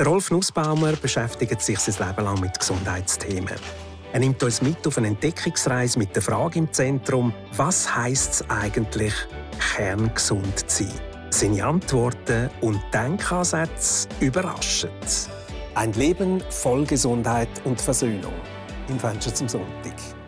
Der Rolf Nussbaumer beschäftigt sich sein Leben lang mit Gesundheitsthemen. Er nimmt uns mit auf eine Entdeckungsreise mit der Frage im Zentrum, was heißt es eigentlich, kerngesund zu sein? Seine Antworten und Denkansätze überraschen. Ein Leben voll Gesundheit und Versöhnung. Im Fenster zum Sonntag.